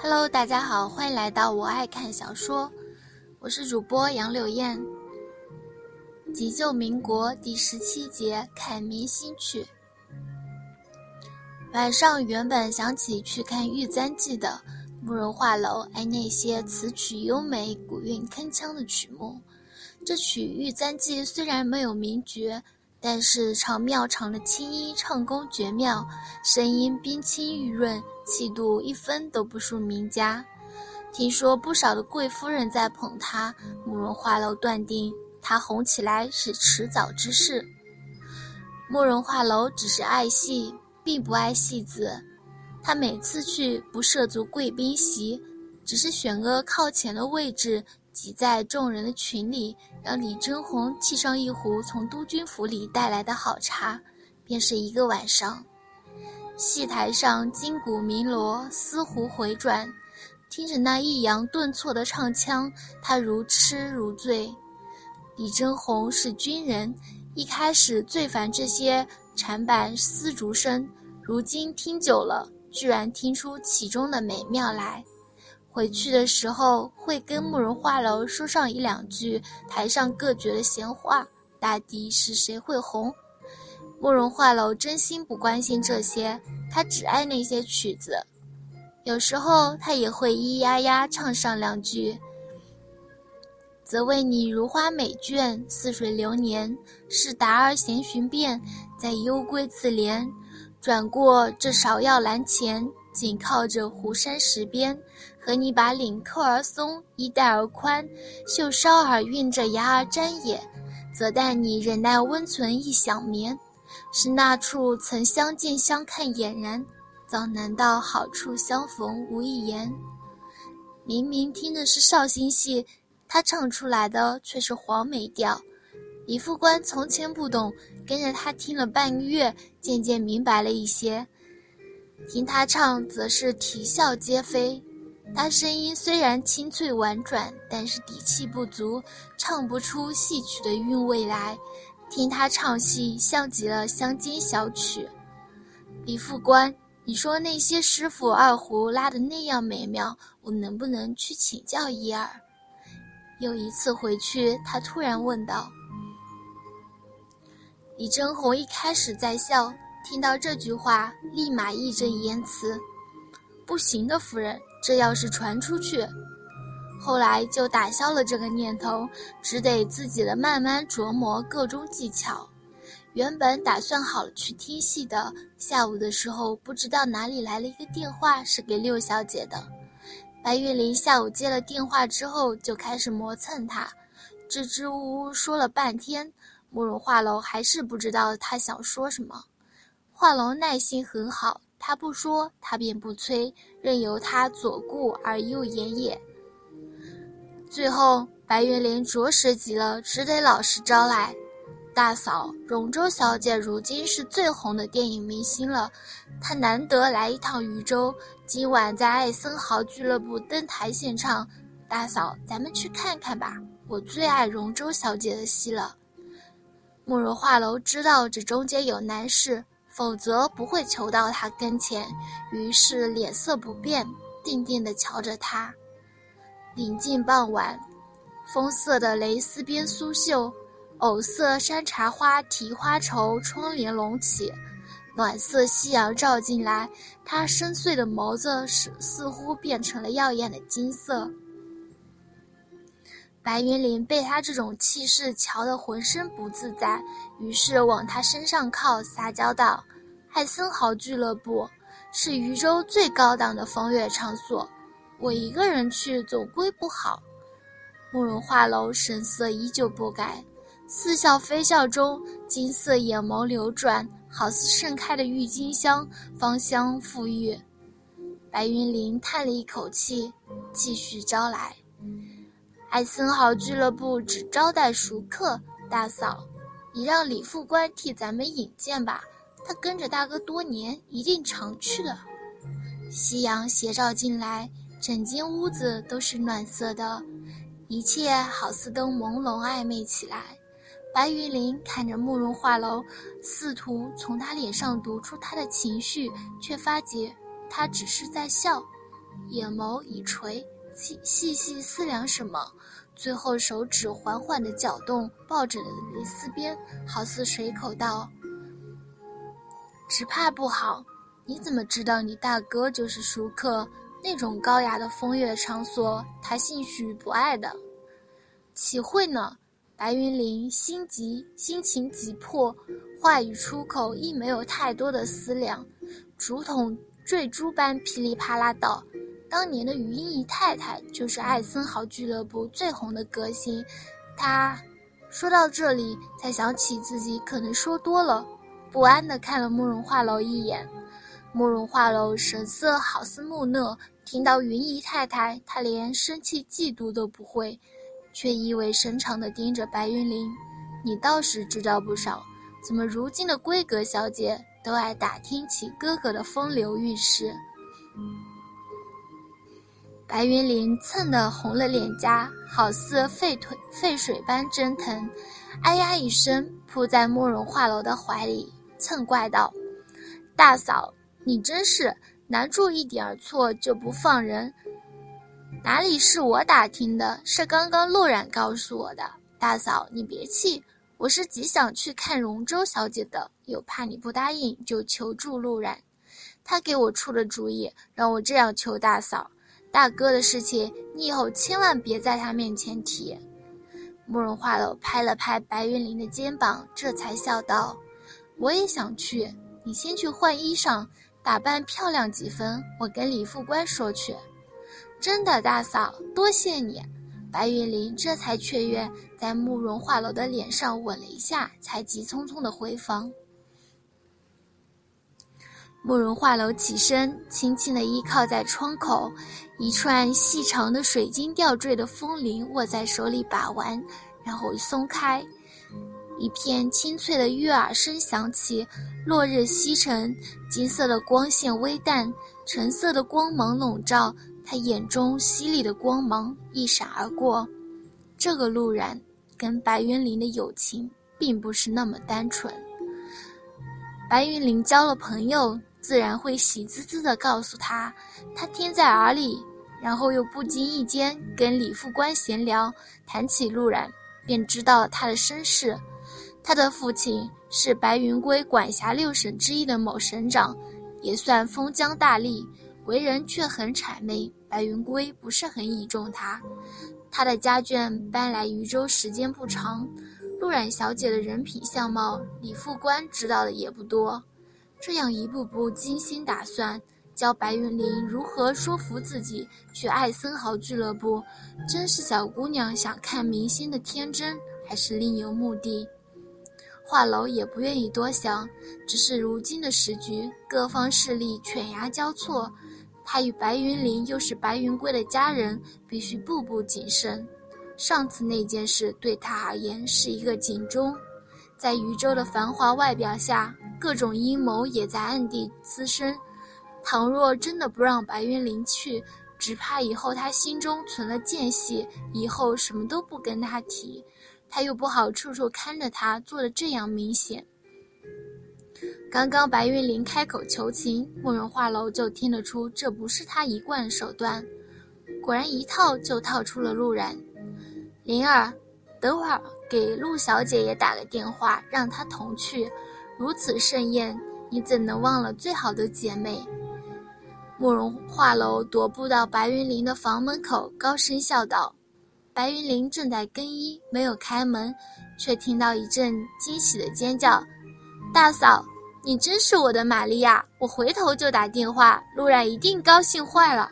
Hello，大家好，欢迎来到我爱看小说，我是主播杨柳燕。急救民国第十七节看明星去。晚上原本想起去看玉簪记的慕容画楼，爱那些词曲优美、古韵铿锵的曲目。这曲《玉簪记》虽然没有名角，但是唱妙唱的青衣，唱功绝妙，声音冰清玉润，气度一分都不输名家。听说不少的贵夫人在捧他，慕容画楼断定。他红起来是迟早之事。慕容画楼只是爱戏，并不爱戏子。他每次去不涉足贵宾席，只是选个靠前的位置，挤在众人的群里，让李真红沏上一壶从督军府里带来的好茶，便是一个晚上。戏台上金鼓鸣锣，丝胡回转，听着那抑扬顿挫的唱腔，他如痴如醉。李真红是军人，一开始最烦这些缠板丝竹声，如今听久了，居然听出其中的美妙来。回去的时候会跟慕容画楼说上一两句台上各角的闲话，大抵是谁会红。慕容画楼真心不关心这些，他只爱那些曲子，有时候他也会咿咿呀呀唱上两句。则为你如花美眷，似水流年。是达儿闲寻遍，在幽闺自怜。转过这芍药栏前，紧靠着湖山石边。和你把领扣儿松，衣带儿宽，袖梢儿韵着牙儿沾也。则待你忍耐温存一想眠。是那处曾相见相看俨然，早难道好处相逢无一言。明明听的是绍兴戏。他唱出来的却是黄梅调，李副官从前不懂，跟着他听了半个月，渐渐明白了一些。听他唱，则是啼笑皆非。他声音虽然清脆婉转，但是底气不足，唱不出戏曲的韵味来。听他唱戏，像极了乡间小曲。李副官，你说那些师傅二胡拉得那样美妙，我能不能去请教一二？有一次回去，他突然问道：“李真红一开始在笑，听到这句话，立马义正言辞：‘不行的，夫人，这要是传出去……’后来就打消了这个念头，只得自己的慢慢琢磨各种技巧。原本打算好了去听戏的，下午的时候不知道哪里来了一个电话，是给六小姐的。”白玉玲下午接了电话之后，就开始磨蹭他，支支吾吾说了半天，慕容画楼还是不知道他想说什么。画楼耐心很好，他不说，他便不催，任由他左顾而右言也。最后，白玉玲着实急了，只得老实招来。大嫂，荣州小姐如今是最红的电影明星了，她难得来一趟渝州，今晚在艾森豪俱乐部登台献唱。大嫂，咱们去看看吧，我最爱荣州小姐的戏了。慕容画楼知道这中间有难事，否则不会求到他跟前，于是脸色不变，定定地瞧着他。临近傍晚，枫色的蕾丝边苏绣。藕色山茶花提花绸，窗帘隆起，暖色夕阳照进来，他深邃的眸子似似乎变成了耀眼的金色。白云林被他这种气势瞧得浑身不自在，于是往他身上靠，撒娇道：“艾森豪俱乐部是渝州最高档的风月场所，我一个人去总归不好。”慕容画楼神色依旧不改。似笑非笑中，金色眼眸流转，好似盛开的郁金香，芳香馥郁。白云林叹了一口气，继续招来。艾森豪俱乐部只招待熟客，大嫂，你让李副官替咱们引荐吧，他跟着大哥多年，一定常去的。夕阳斜照进来，整间屋子都是暖色的，一切好似都朦胧暧昧起来。白云林看着慕容画楼，试图从他脸上读出他的情绪，却发觉他只是在笑。眼眸已垂，细细细思量什么，最后手指缓缓地搅动抱枕的蕾丝边，好似随口道：“只怕不好。你怎么知道你大哥就是熟客？那种高雅的风月场所，他兴许不爱的。岂会呢？”白云林心急，心情急迫，话语出口亦没有太多的思量，竹筒坠珠般噼里啪啦道：“当年的云姨太太就是艾森豪俱乐部最红的歌星。”她说到这里，才想起自己可能说多了，不安地看了慕容画楼一眼。慕容画楼神色好似木讷，听到云姨太太，他连生气嫉妒都不会。却意味深长地盯着白云林，你倒是知道不少，怎么如今的闺阁小姐都爱打听起哥哥的风流韵事？白云林蹭得红了脸颊，好似沸腿沸水般蒸腾，哎呀一声扑在慕容画楼的怀里，蹭怪道：“大嫂，你真是难住一点错就不放人。”哪里是我打听的？是刚刚陆冉告诉我的。大嫂，你别气，我是极想去看荣州小姐的，又怕你不答应，就求助陆冉。他给我出了主意，让我这样求大嫂：大哥的事情，你以后千万别在他面前提。慕容画楼拍了拍白云林的肩膀，这才笑道：“我也想去，你先去换衣裳，打扮漂亮几分，我跟李副官说去。”真的，大嫂，多谢你。白云林这才雀跃，在慕容画楼的脸上吻了一下，才急匆匆的回房。慕容画楼起身，轻轻的依靠在窗口，一串细长的水晶吊坠的风铃握在手里把玩，然后松开，一片清脆的悦耳声响起。落日西沉，金色的光线微淡，橙色的光芒笼罩。他眼中犀利的光芒一闪而过，这个陆然跟白云林的友情并不是那么单纯。白云林交了朋友，自然会喜滋滋地告诉他，他听在耳里，然后又不经意间跟李副官闲聊，谈起陆然，便知道了他的身世。他的父亲是白云归管辖六省之一的某省长，也算封疆大吏。为人却很谄媚，白云归不是很倚重他。他的家眷搬来渝州时间不长，陆冉小姐的人品相貌，李副官知道的也不多。这样一步步精心打算，教白云林如何说服自己去爱森豪俱乐部，真是小姑娘想看明星的天真，还是另有目的？画楼也不愿意多想，只是如今的时局，各方势力犬牙交错。他与白云林又是白云归的家人，必须步步谨慎。上次那件事对他而言是一个警钟，在渝州的繁华外表下，各种阴谋也在暗地滋生。倘若真的不让白云林去，只怕以后他心中存了间隙，以后什么都不跟他提，他又不好处处看着他，做的这样明显。刚刚白云林开口求情，慕容画楼就听得出这不是他一贯手段，果然一套就套出了陆然。灵儿，等会儿给陆小姐也打个电话，让她同去。如此盛宴，你怎能忘了最好的姐妹？慕容画楼踱步到白云林的房门口，高声笑道：“白云林正在更衣，没有开门，却听到一阵惊喜的尖叫：‘大嫂！’”你真是我的玛利亚！我回头就打电话，陆然一定高兴坏了。